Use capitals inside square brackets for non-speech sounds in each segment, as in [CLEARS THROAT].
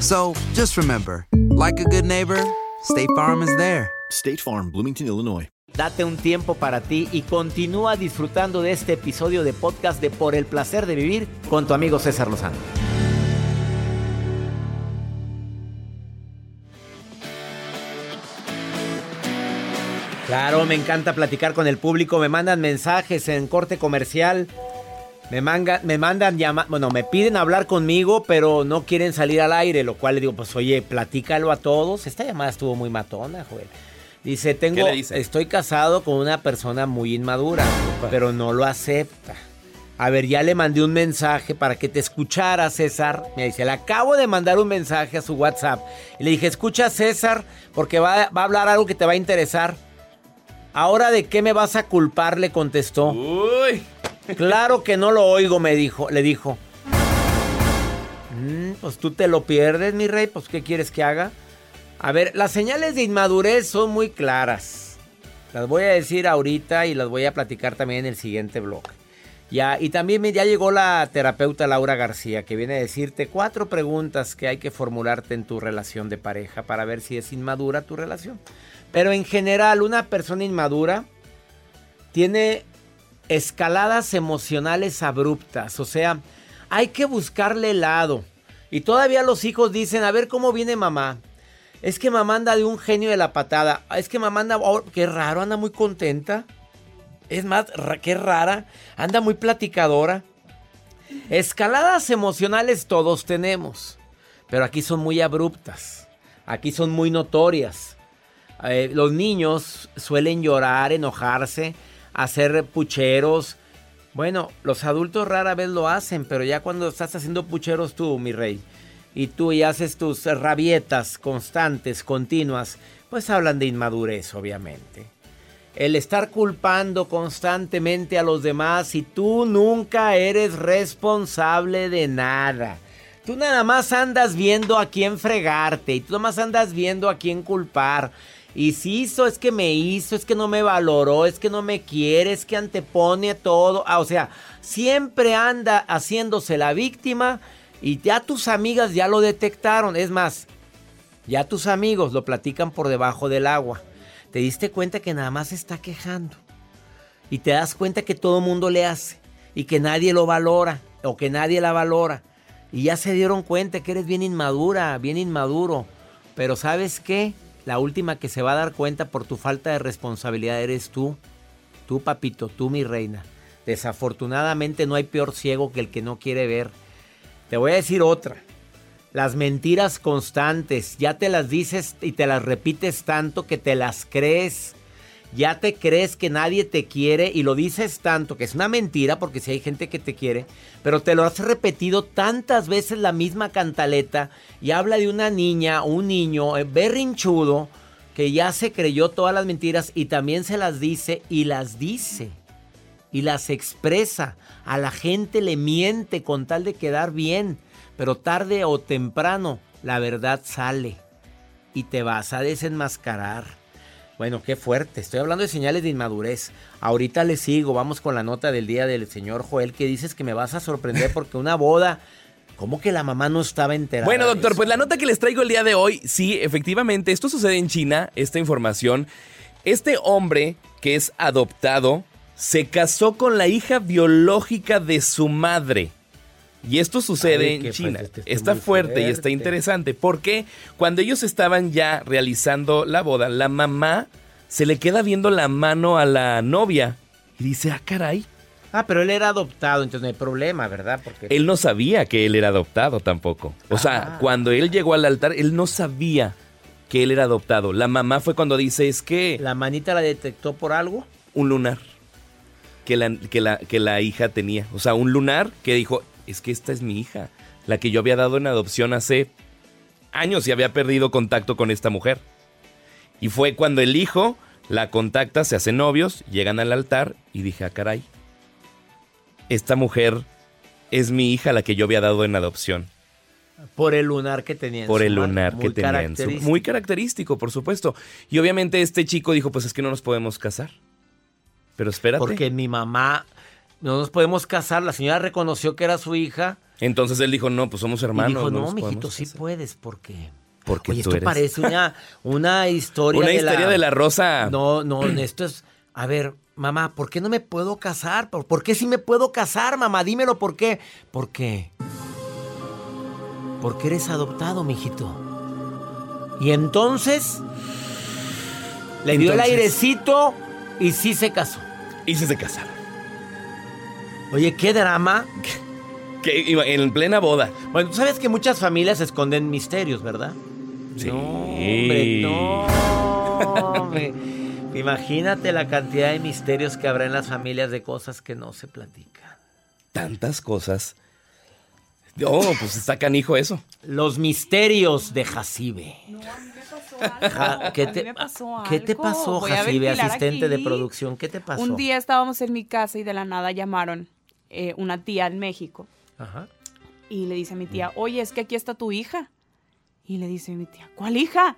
So just remember, like a good neighbor, State Farm is there. State Farm, Bloomington, Illinois. Date un tiempo para ti y continúa disfrutando de este episodio de podcast de Por el placer de vivir con tu amigo César Lozano. Claro, me encanta platicar con el público, me mandan mensajes en corte comercial. Me, manga- me mandan llama, bueno, me piden hablar conmigo, pero no quieren salir al aire, lo cual le digo, pues oye, platícalo a todos. Esta llamada estuvo muy matona, Joel. Dice, tengo, estoy casado con una persona muy inmadura, pero no lo acepta. A ver, ya le mandé un mensaje para que te escuchara, César. Me dice, le acabo de mandar un mensaje a su WhatsApp. Y le dije, escucha, César, porque va, va a hablar algo que te va a interesar. Ahora, ¿de qué me vas a culpar? Le contestó. Uy. Claro que no lo oigo, me dijo, le dijo. "Mm, pues tú te lo pierdes, mi rey, pues ¿qué quieres que haga? A ver, las señales de inmadurez son muy claras. Las voy a decir ahorita y las voy a platicar también en el siguiente blog. Ya, y también ya llegó la terapeuta Laura García, que viene a decirte cuatro preguntas que hay que formularte en tu relación de pareja para ver si es inmadura tu relación. Pero en general, una persona inmadura tiene escaladas emocionales abruptas. O sea, hay que buscarle lado. Y todavía los hijos dicen, a ver cómo viene mamá. Es que mamá anda de un genio de la patada. Es que mamá anda, oh, qué raro, anda muy contenta. Es más, qué rara, anda muy platicadora. Escaladas emocionales todos tenemos, pero aquí son muy abruptas. Aquí son muy notorias. Eh, los niños suelen llorar, enojarse, hacer pucheros. Bueno, los adultos rara vez lo hacen, pero ya cuando estás haciendo pucheros tú, mi rey, y tú y haces tus rabietas constantes, continuas, pues hablan de inmadurez, obviamente. El estar culpando constantemente a los demás y tú nunca eres responsable de nada. Tú nada más andas viendo a quién fregarte y tú nada más andas viendo a quién culpar. Y si hizo, es que me hizo, es que no me valoró, es que no me quiere, es que antepone todo. Ah, o sea, siempre anda haciéndose la víctima y ya tus amigas ya lo detectaron. Es más, ya tus amigos lo platican por debajo del agua. Te diste cuenta que nada más se está quejando. Y te das cuenta que todo mundo le hace. Y que nadie lo valora. O que nadie la valora. Y ya se dieron cuenta que eres bien inmadura, bien inmaduro. Pero ¿sabes qué? La última que se va a dar cuenta por tu falta de responsabilidad eres tú. Tú, papito, tú, mi reina. Desafortunadamente no hay peor ciego que el que no quiere ver. Te voy a decir otra. Las mentiras constantes, ya te las dices y te las repites tanto que te las crees. Ya te crees que nadie te quiere y lo dices tanto que es una mentira porque si hay gente que te quiere, pero te lo has repetido tantas veces la misma cantaleta y habla de una niña un niño eh, berrinchudo que ya se creyó todas las mentiras y también se las dice y las dice y las expresa. A la gente le miente con tal de quedar bien, pero tarde o temprano la verdad sale y te vas a desenmascarar. Bueno, qué fuerte. Estoy hablando de señales de inmadurez. Ahorita le sigo. Vamos con la nota del día del señor Joel que dices que me vas a sorprender [LAUGHS] porque una boda... ¿Cómo que la mamá no estaba enterada? Bueno, doctor, pues la nota que les traigo el día de hoy, sí, efectivamente, esto sucede en China, esta información. Este hombre que es adoptado se casó con la hija biológica de su madre. Y esto sucede Ay, en China. fuerte, está Está fuerte y está interesante porque cuando ellos estaban ya realizando la boda, la mamá se le queda viendo la mano a la novia y dice, ah, caray. Ah, pero él era adoptado, entonces no hay problema, ¿verdad? Porque Él no sabía que él era adoptado tampoco. O sea, Ah. cuando él llegó al altar, él no sabía que él era adoptado. La mamá fue cuando dice, es que la manita la detectó por algo. un lunar que la, que, la, que la hija tenía. O sea, un lunar que dijo, es que esta es mi hija, la que yo había dado en adopción hace años y había perdido contacto con esta mujer. Y fue cuando el hijo la contacta, se hacen novios, llegan al altar y dije, ah, caray, esta mujer es mi hija la que yo había dado en adopción. Por el lunar que tenía en Por su el lunar que tenía en su-. Muy característico, por supuesto. Y obviamente este chico dijo, pues es que no nos podemos casar. Pero espérate. Porque mi mamá, no nos podemos casar. La señora reconoció que era su hija. Entonces él dijo, no, pues somos hermanos. y dijo, no, mijito, sí casar". puedes, porque... Porque Oye, tú esto eres. parece una, una historia Una de historia la... de la rosa. No, no, esto es... A ver, mamá, ¿por qué no me puedo casar? ¿Por, por qué sí me puedo casar, mamá? Dímelo, ¿por qué? ¿Por qué? Porque eres adoptado, mijito. Y entonces... Le dio el airecito y sí se casó. Y se se casaron. Oye, qué drama. Que iba en plena boda. Bueno, tú sabes que muchas familias esconden misterios, ¿verdad? Sí. No, hombre, no. hombre. Imagínate la cantidad de misterios que habrá en las familias de cosas que no se platican. Tantas cosas. Oh, pues está canijo eso. Los misterios de Jacibe. Ja- ¿Qué A mí te, me pasó ¿qué te pasó, Jacibe, asistente de producción? ¿Qué te pasó? Un día estábamos en mi casa y de la nada llamaron eh, una tía en México Ajá. y le dice a mi tía, oye, es que aquí está tu hija. Y le dice mi tía, ¿cuál hija?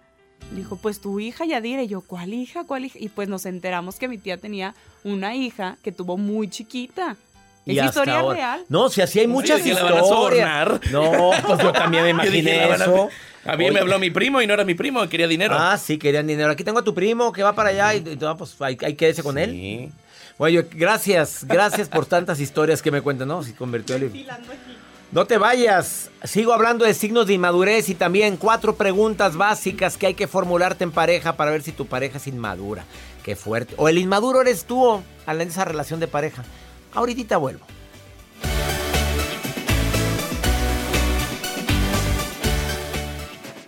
Le dijo, pues tu hija Yadira. Y yo, ¿cuál hija? ¿Cuál hija? Y pues nos enteramos que mi tía tenía una hija que tuvo muy chiquita. Y es historia ahora- real. No, si así hay muchas dije, ¿la van a historias. sobornar? No, pues yo también me [LAUGHS] dije, imaginé "La van a- eso. [LAUGHS] A mí Oye, me habló mi primo y no era mi primo, quería dinero. Ah, sí, querían dinero. Aquí tengo a tu primo que va para allá y, y pues ahí, ahí quédese con él. Bueno, gracias, gracias por tantas historias que me cuentan, ¿no? Si convirtió el... No te vayas. Sigo hablando de signos de inmadurez y también cuatro preguntas básicas que hay que formularte en pareja para ver si tu pareja es inmadura. Qué fuerte. O el inmaduro eres tú o en esa relación de pareja. Ahorita vuelvo.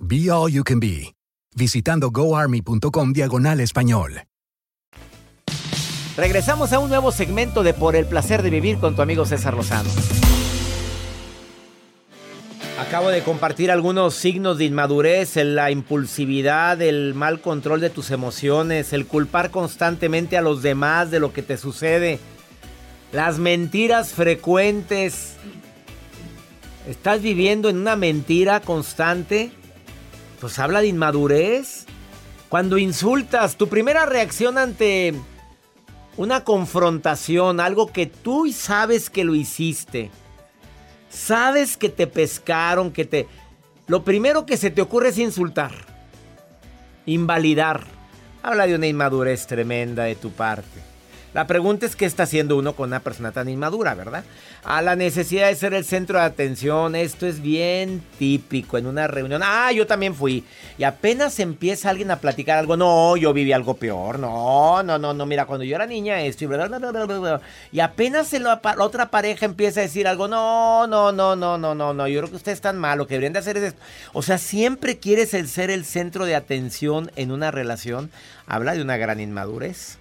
Be All You Can Be, visitando goarmy.com diagonal español. Regresamos a un nuevo segmento de Por el placer de vivir con tu amigo César Lozano. Acabo de compartir algunos signos de inmadurez, la impulsividad, el mal control de tus emociones, el culpar constantemente a los demás de lo que te sucede, las mentiras frecuentes. ¿Estás viviendo en una mentira constante? Pues habla de inmadurez. Cuando insultas, tu primera reacción ante una confrontación, algo que tú sabes que lo hiciste. Sabes que te pescaron, que te... Lo primero que se te ocurre es insultar. Invalidar. Habla de una inmadurez tremenda de tu parte. La pregunta es qué está haciendo uno con una persona tan inmadura, ¿verdad? A la necesidad de ser el centro de atención, esto es bien típico en una reunión. Ah, yo también fui. Y apenas empieza alguien a platicar algo, no, yo viví algo peor, no, no, no, no, mira, cuando yo era niña esto y bla, bla, bla. Y apenas la otra pareja empieza a decir algo, no, no, no, no, no, no, no, yo creo que ustedes están mal, lo que deberían de hacer es esto. O sea, siempre quieres el ser el centro de atención en una relación. Habla de una gran inmadurez.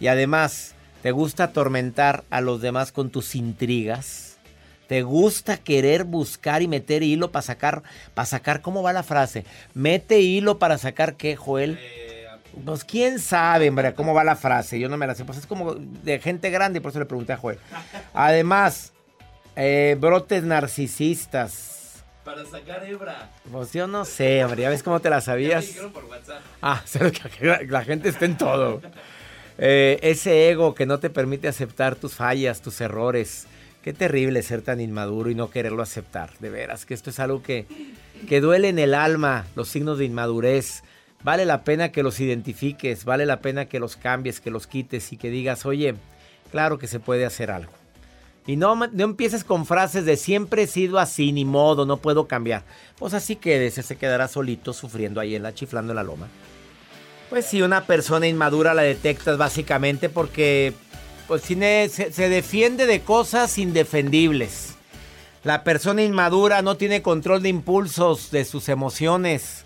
Y además, ¿Te gusta atormentar a los demás con tus intrigas? ¿Te gusta querer buscar y meter hilo para sacar, para sacar, ¿cómo va la frase? Mete hilo para sacar qué, Joel? Pues quién sabe, hombre, cómo va la frase. Yo no me la sé. Pues es como de gente grande, por eso le pregunté a Joel. [LAUGHS] Además, eh, brotes narcisistas. Para sacar hebra. Pues yo no sé, hombre. Ya ves cómo te la sabías. [LAUGHS] por WhatsApp. Ah, [LAUGHS] sé que la, la gente está en todo. Eh, ese ego que no te permite aceptar tus fallas, tus errores. Qué terrible ser tan inmaduro y no quererlo aceptar. De veras, que esto es algo que, que duele en el alma, los signos de inmadurez. Vale la pena que los identifiques, vale la pena que los cambies, que los quites y que digas, oye, claro que se puede hacer algo. Y no, no empieces con frases de siempre he sido así, ni modo, no puedo cambiar. Pues así quédese, se quedará solito sufriendo ahí en la chiflando en la loma. Pues si una persona inmadura la detectas básicamente porque pues, se, defiende de cosas indefendibles. La persona inmadura no tiene control de impulsos, de sus emociones.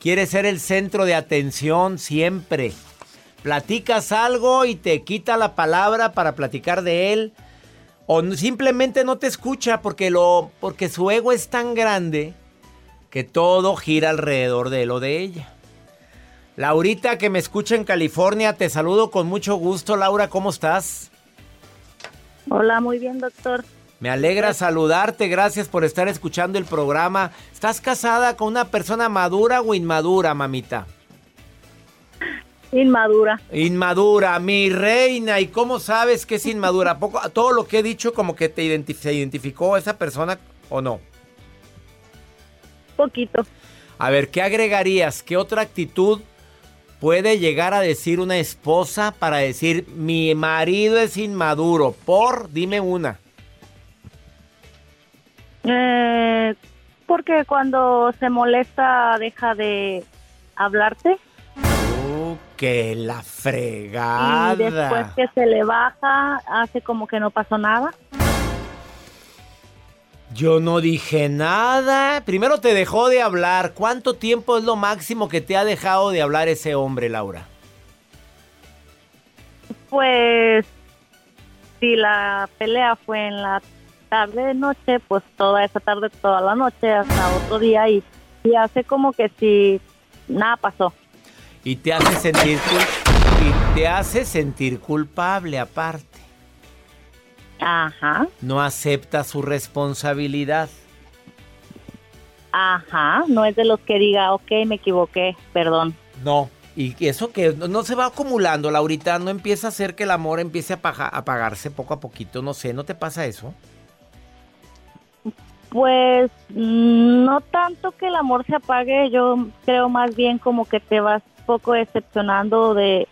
Quiere ser el centro de atención siempre. Platicas algo y te quita la palabra para platicar de él. O simplemente no te escucha porque, lo, porque su ego es tan grande que todo gira alrededor de él o de ella. Laurita, que me escucha en California, te saludo con mucho gusto. Laura, ¿cómo estás? Hola, muy bien, doctor. Me alegra saludarte, gracias por estar escuchando el programa. ¿Estás casada con una persona madura o inmadura, mamita? Inmadura. Inmadura, mi reina. ¿Y cómo sabes que es inmadura? ¿A poco, todo lo que he dicho como que te se identificó esa persona o no? Poquito. A ver, ¿qué agregarías? ¿Qué otra actitud puede llegar a decir una esposa para decir mi marido es inmaduro? Por, dime una. Eh, porque cuando se molesta deja de hablarte Uh, que la y fregada. después que se le baja hace como que no pasó nada. Yo no dije nada. Primero te dejó de hablar. ¿Cuánto tiempo es lo máximo que te ha dejado de hablar ese hombre, Laura? Pues si la pelea fue en la tarde noche, pues toda esa tarde, toda la noche hasta otro día y, y hace como que si nada pasó. Y te hace sentir y te hace sentir culpable aparte. Ajá, No acepta su responsabilidad. ajá, no es de los que diga, ok, me equivoqué, perdón. No. Y eso que no, no se va acumulando, Laurita, no empieza a hacer que el amor empiece a apagarse poco a poquito, no sé, ¿no te pasa eso? Pues mm, no tanto que el amor se apague, yo creo más bien como que te vas poco decepcionando de,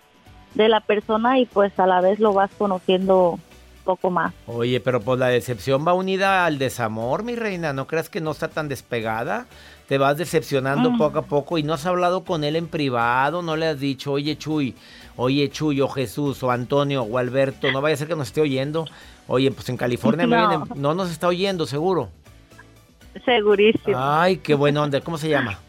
de la persona y pues a la vez lo vas conociendo poco más. Oye, pero pues la decepción va unida al desamor, mi reina. ¿No creas que no está tan despegada? Te vas decepcionando Mm. poco a poco y no has hablado con él en privado, no le has dicho, oye Chuy, oye Chuy, o Jesús, o Antonio, o Alberto, no vaya a ser que nos esté oyendo. Oye, pues en California No. vienen- no nos está oyendo, seguro. Segurísimo. Ay, qué buena onda. ¿Cómo se llama? [LAUGHS]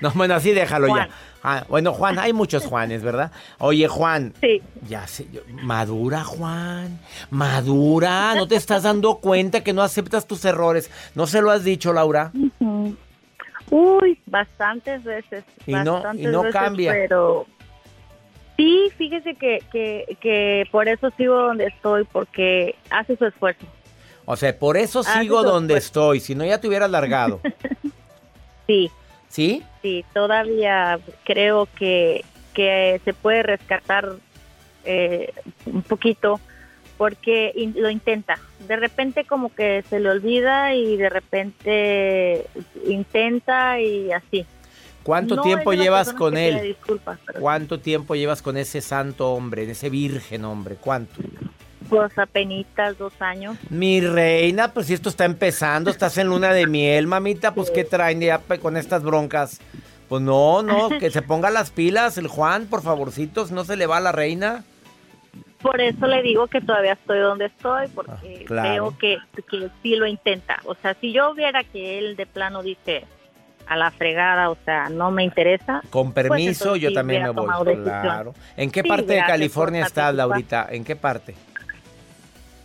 No, bueno, así déjalo Juan. ya. Ah, bueno, Juan, hay muchos Juanes, ¿verdad? Oye, Juan. Sí. Ya sé, yo- madura, Juan. Madura. ¿No te estás dando cuenta que no aceptas tus errores? ¿No se lo has dicho, Laura? Uy, bastantes veces. Y no- bastantes y no veces, cambia. Pero sí, fíjese que, que, que por eso sigo donde estoy, porque hace su esfuerzo. O sea, por eso sigo donde estoy. Si no, ya te hubieras largado. [LAUGHS] Sí, ¿Sí? sí, todavía creo que, que se puede rescatar eh, un poquito porque in- lo intenta. De repente como que se le olvida y de repente intenta y así. ¿Cuánto No tiempo llevas con él? disculpas, pero ¿Cuánto tiempo llevas con ese santo hombre, ese virgen hombre? ¿Cuánto? Pues apenitas dos años. Mi reina, pues si esto está empezando, estás en luna de miel, mamita, pues ¿qué traen ya con estas broncas? Pues no, no, que se ponga las pilas el Juan, por favorcito, si no se le va a la reina. Por eso le digo que todavía estoy donde estoy, porque Ah, claro. creo que, que sí lo intenta. O sea, si yo viera que él de plano dice, a la fregada, o sea, no me interesa. Con pues permiso, entonces yo sí también me voy. Claro. ¿En qué Sí, parte de California estás. Laurita? ¿En qué parte?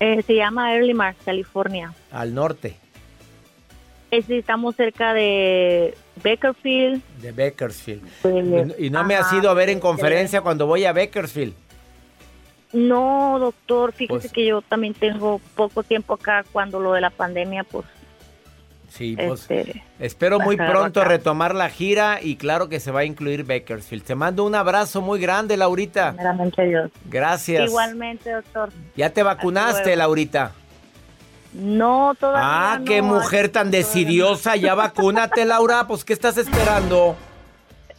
Eh, se llama Early Mars, California. Al norte Es, estamos cerca de Bakersfield. de Bakersfield. de- Y, y no me has ido a ver en de- conferencia cuando voy a Bakersfield. No, doctor, fíjese Pues- que yo también tengo poco tiempo acá cuando lo de la pandemia, pues, Sí, pues este, espero muy pronto acá. retomar la gira y claro que se va a incluir Bakersfield. Te mando un abrazo muy grande, Laurita. Dios. Gracias. Igualmente, doctor. ¿Ya te vacunaste. Laurita? No, todavía Ah, no. qué mujer tan decidiosa. Ya vacúnate, Laura. Pues, ¿qué estás esperando?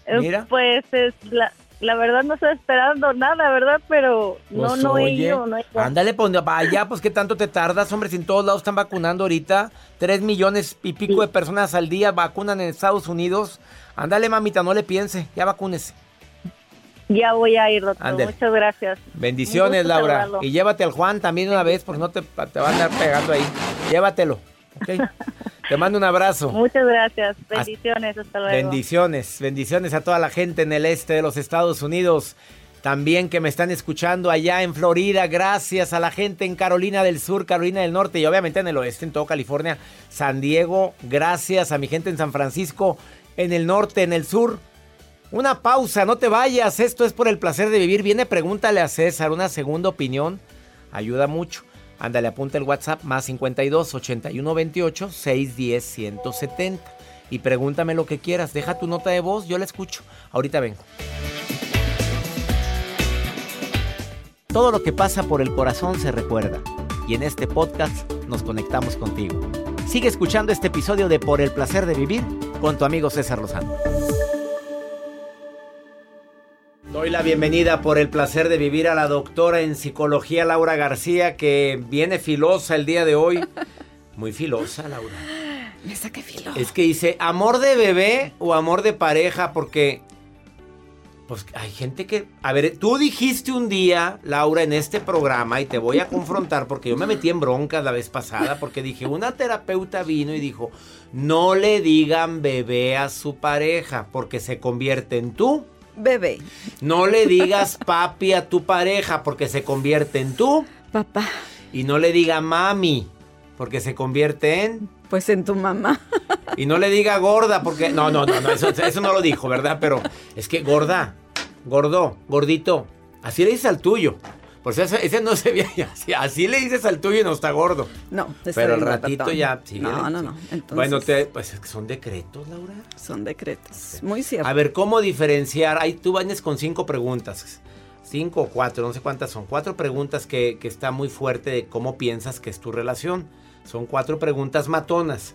Eh, Mira. Pues es la, la verdad no estoy esperando nada, ¿verdad? Pero no, Pues, no he ido, no he ido. Ándale, pues vaya, pues qué tanto te tardas, hombre, si en todos lados están vacunando ahorita. Tres millones y pico de personas al día vacunan en Estados Unidos. Ándale, mamita, no le piense, ya vacúnese. Ya voy a ir, doctor. Ándele. Muchas gracias. Bendiciones, Laura. saludarlo. Y llévate al Juan también una vez, porque no te, te va a andar pegando ahí. Llévatelo, te mando un abrazo. Muchas gracias. Bendiciones. Hasta luego. Bendiciones, bendiciones a toda la gente en el este de los Estados Unidos. También que me están escuchando allá en Florida. Gracias a la gente en Carolina del Sur, Carolina del Norte y obviamente en el oeste, en todo California, San Diego. Gracias a mi gente en San Francisco, en el norte, en el sur. Una pausa, no te vayas. Esto es por el placer de vivir. Viene, pregúntale a César una segunda opinión. Ayuda mucho. Ándale, apunta el WhatsApp más 52 81 28 610 170. Y pregúntame lo que quieras. Deja tu nota de voz, yo la escucho. Ahorita vengo. Todo lo que pasa por el corazón se recuerda. Y en este podcast nos conectamos contigo. Sigue escuchando este episodio de Por el placer de vivir con tu amigo César Lozano. Doy la bienvenida por el placer de vivir a la doctora en psicología Laura García, que viene filosa el día de hoy. [LAUGHS] Muy filosa, Laura. Me saqué filo. Es que dice, amor de bebé o amor de pareja, porque pues hay gente que, a ver, tú dijiste un día, Laura, en este programa, y te voy a confrontar porque yo me metí en broncas la vez pasada, porque dije, una terapeuta vino y dijo, no le digan bebé a su pareja, porque se convierte en tú. Bebé. No le digas papi a tu pareja, porque se convierte en tú. Papá. Y no le diga mami, porque se convierte en... Pues en tu mamá. Y no le diga gorda, porque. No, no, no, no eso, eso no lo dijo, ¿verdad? Pero es que gorda, gordo, gordito. Así le dices al tuyo. Por eso ese, ese no se ve así, así le dices al tuyo y no está gordo. No, Pero al ratito ya. sí, No, no, no. Entonces, Bueno, te- pues son decretos, Laura. son decretos. Muy cierto. A ver, ¿cómo diferenciar? Ahí tú vienes con cinco preguntas. Cinco o cuatro, no sé cuántas son. Cuatro preguntas que, que está muy fuerte de cómo piensas que es tu relación. Son cuatro preguntas matonas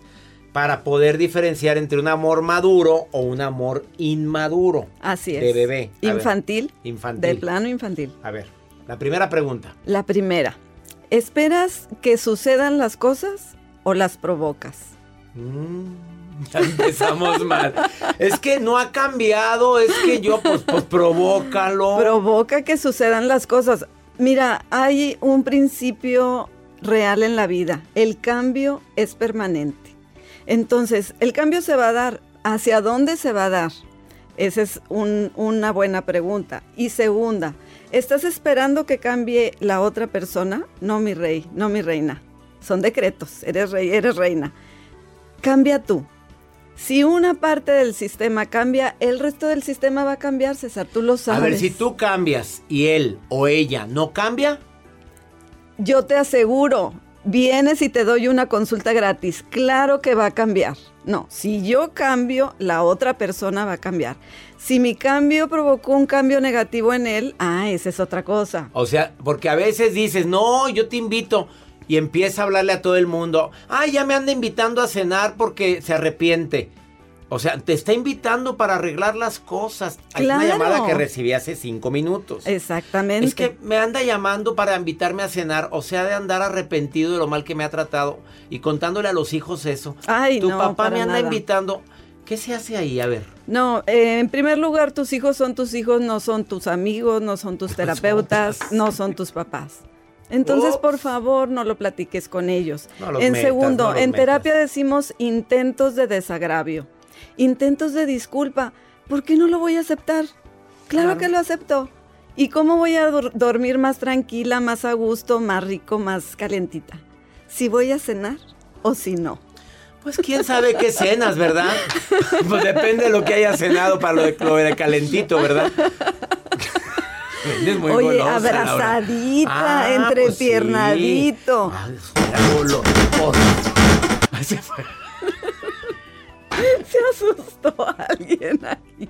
para poder diferenciar entre un amor maduro o un amor inmaduro. Así es. De bebé. A ver, Infantil. infantil. De plano infantil. A ver, la primera pregunta. La primera. ¿Esperas que sucedan las cosas o las provocas? Mm, ya empezamos [LAUGHS] mal. Es que no ha cambiado, es que yo, pues, pues provócalo. Provoca que sucedan las cosas. Mira, hay un principio real en la vida. El cambio es permanente. Entonces, el cambio se va a dar. ¿Hacia dónde se va a dar? Esa es un- una buena pregunta. Y segunda, ¿estás esperando que cambie la otra persona? No, mi rey, no, mi reina. Son decretos. Eres rey, eres reina. Cambia tú. Si una parte del sistema cambia, el resto del sistema va a cambiar, César. Tú lo sabes. A ver, si tú cambias y él o ella no cambia, Yo te aseguro, vienes y te doy una consulta gratis. Claro que va a cambiar. No, si yo cambio, la otra persona va a cambiar. Si mi cambio provocó un cambio negativo en él, ah, esa es otra cosa. o sea, porque a veces dices, no, yo te invito. Y empieza a hablarle a todo el mundo. Ah, ya me anda invitando a cenar porque se arrepiente. O sea, te está invitando para arreglar las cosas. Hay una llamada que recibí hace cinco minutos. Exactamente. Es que me anda llamando para invitarme a cenar, o sea, de andar arrepentido de lo mal que me ha tratado y contándole a los hijos eso. Ay, tu no, papá me anda nada. invitando. ¿Qué se hace ahí? A ver. No, eh, en primer lugar, tus hijos son tus hijos, no son tus amigos, no son tus [LAUGHS] terapeutas, no son tus papás. Entonces, por favor, no lo platiques con ellos. No en metas, segundo, no en metas. terapia decimos intentos de desagravio. Intentos de disculpa, ¿por qué no lo voy a aceptar? Claro, que lo acepto. ¿Y cómo voy a dor- dormir más tranquila, más a gusto, más rico, más calentita? Si voy a cenar o si no. Pues quién sabe qué cenas, ¿verdad? [LAUGHS] Pues depende de lo que haya cenado para lo de, lo de calentito, ¿verdad? Muy Oye, golosa, abrazadita, Ah, entrepiernadito. pues sí. Ah, [LAUGHS] se asustó alguien ahí.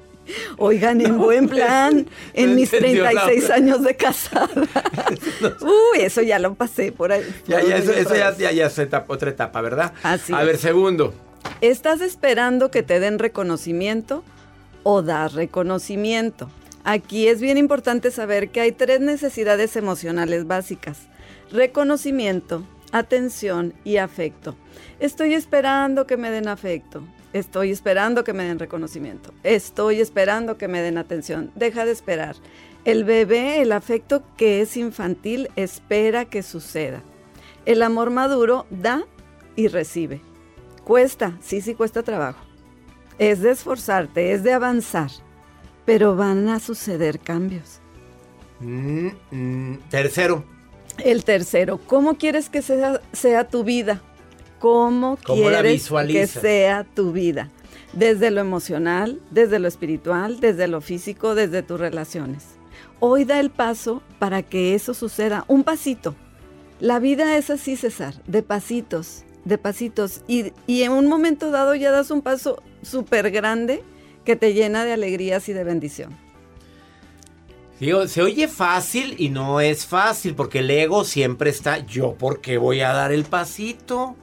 Oigan, en [LAUGHS] buen plan, en no mis entendió 36 Laura. años de casada. [LAUGHS] Uy, eso ya lo pasé por ahí. Ya, ya, eso, ya, ya, ya es etapa- otra etapa, ¿verdad? Así A es. ver, segundo. ¿Estás esperando que te den reconocimiento o das reconocimiento? Aquí es bien importante saber que hay tres necesidades emocionales básicas. Reconocimiento, atención y afecto. Estoy esperando que me den afecto. Estoy esperando que me den reconocimiento. Estoy esperando que me den atención. Deja de esperar. El bebé, el afecto que es infantil, espera que suceda. El amor maduro da y recibe. Cuesta, sí, sí cuesta trabajo. Es de esforzarte, es de avanzar, pero van a suceder cambios. Mm, mm, tercero. El tercero, ¿cómo quieres que sea, sea tu vida? ¿Cómo, ¿Cómo la quieres que sea tu vida? Desde lo emocional, desde lo espiritual, desde lo físico, desde tus relaciones. Hoy da el paso para que eso suceda, un pasito. La vida es así, César, de pasitos, de pasitos. Y, y en un momento dado ya das un paso súper grande que te llena de alegrías y de bendición. Digo, se oye fácil y no es fácil porque el ego siempre está, yo por qué voy a dar el pasito,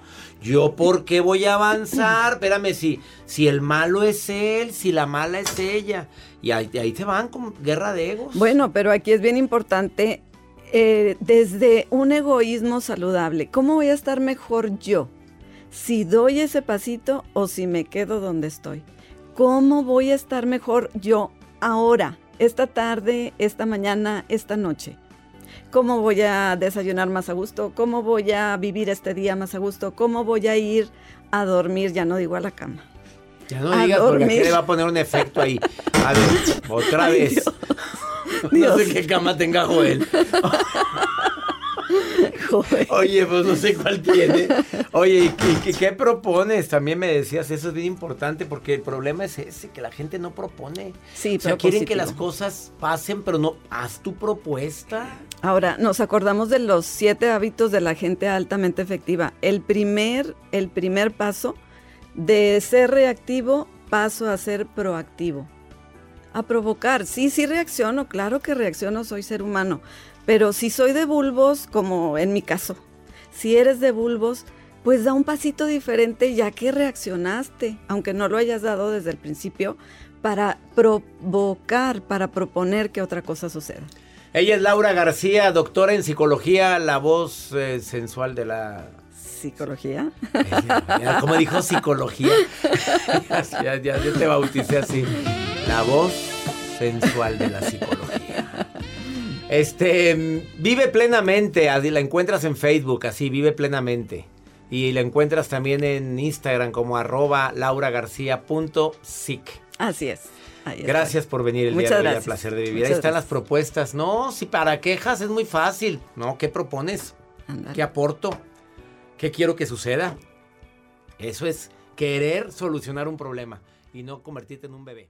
yo por qué voy a avanzar, [CLEARS THROAT] espérame, si, si el malo es él, si la mala es ella, y ahí, ahí se van con guerra de egos. Bueno, pero aquí es bien importante eh, desde un egoísmo saludable. ¿Cómo voy a estar mejor yo? Si doy ese pasito o si me quedo donde estoy. ¿Cómo voy a estar mejor yo ahora, esta tarde, esta mañana, esta noche? ¿Cómo voy a desayunar más a gusto? ¿Cómo voy a vivir este día más a gusto? ¿Cómo voy a ir a dormir? Ya no digo a la cama. ya no a digas porque aquí le va a poner un efecto ahí. A ver, [LAUGHS] otra Ay, vez. Dios. [LAUGHS] No sé qué cama tenga Joel. [LAUGHS] Joder. [LAUGHS] Oye, pues no sé cuál tiene. Oye, ¿y qué, propones? También me decías, eso es bien importante porque el problema es ese, que la gente no propone. Sí, o sea, quieren que las cosas pasen, pero no, haz tu propuesta. Ahora, nos acordamos de los siete hábitos de la gente altamente efectiva. El primer, el primer paso de ser reactivo, paso a ser proactivo. A provocar. Sí, sí reacciono, claro que reacciono, soy ser humano. Pero si soy de bulbos, como en mi caso, si eres de bulbos, pues da un pasito diferente ya que reaccionaste, aunque no lo hayas dado desde el principio, para provocar, para proponer que otra cosa suceda. Ella es Laura García, doctora en psicología, la voz eh, sensual de la... ¿Psicología? ¿Cómo dijo psicología? [LAUGHS] ya, ya, ya te bauticé así. La voz sensual de la psicología. Este, mm, vive plenamente, así la encuentras en Facebook, así, vive plenamente. Y la encuentras también en Instagram como arroba lauragarcía.sic. Así es. Ahí. Gracias por venir el Muchas día de hoy gracias. placer de vivir. Muchas Ahí están gracias. las propuestas. No, si para quejas es muy fácil. No, ¿qué propones? ¿Qué aporto? ¿Qué quiero que suceda? Eso es querer solucionar un problema y no convertirte en un bebé.